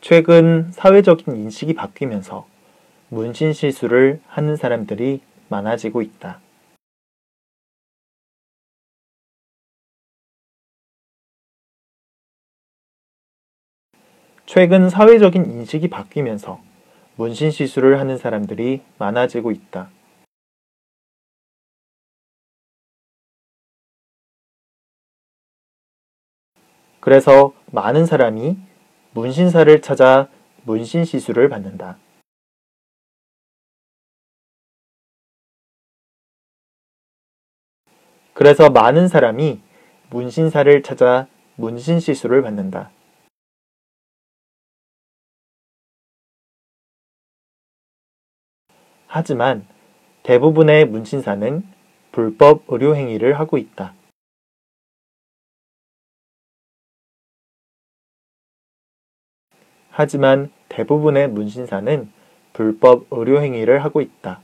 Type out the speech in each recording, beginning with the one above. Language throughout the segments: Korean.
최근 사회적인 인식이 바뀌면서 문신 시술을 하는 사람들이 많아지고 있다. 최근 사회적인 인식이 바뀌면서 문신 시술을 하는 사람들이 많아지고 있다. 그래서 많은 사람이 문신사를 찾아 문신 시술을 받는다. 그래서 많은 사람이 문신사를 찾아 문신 시술을 받는다. 하지만 대부분의 문신사는 불법 의료 행위를 하고 있다. 하지만 대부분의 문신사는 불법 의료 행위를 하고 있다.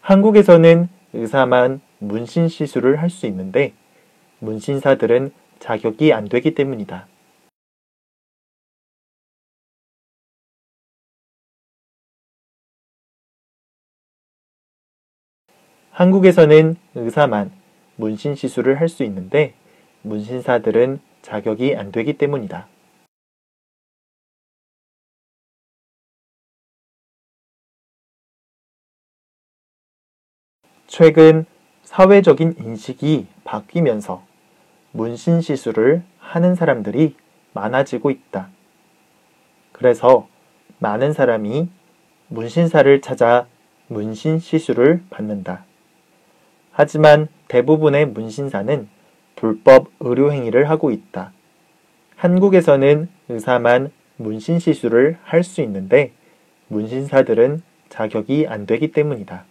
한국에서는 의사만 문신 시술을 할 수 있는데 문신사들은 자격이 안 되기 때문이다. 한국에서는 의사만 문신 시술을 할 수 있는데 문신사들은 자격이 안 되기 때문이다. 최근 사회적인 인식이 바뀌면서 문신 시술을 하는 사람들이 많아지고 있다. 그래서 많은 사람이 문신사를 찾아 문신 시술을 받는다. 하지만 대부분의 문신사는 불법 의료 행위를 하고 있다. 한국에서는 의사만 문신 시술을 할 수 있는데 문신사들은 자격이 안 되기 때문이다.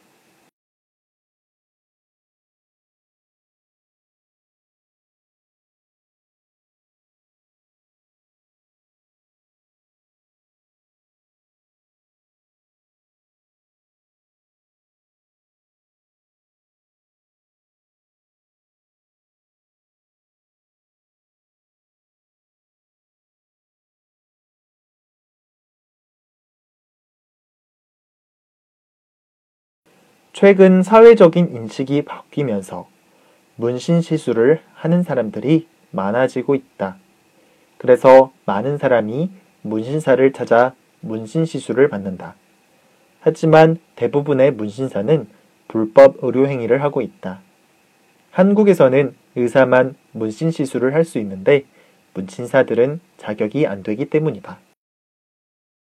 최근 사회적인 인식이 바뀌면서 문신 시술을 하는 사람들이 많아지고 있다. 그래서 많은 사람이 문신사를 찾아 문신 시술을 받는다. 하지만 대부분의 문신사는 불법 의료 행위를 하고 있다. 한국에서는 의사만 문신 시술을 할 수 있는데 문신사들은 자격이 안 되기 때문이다.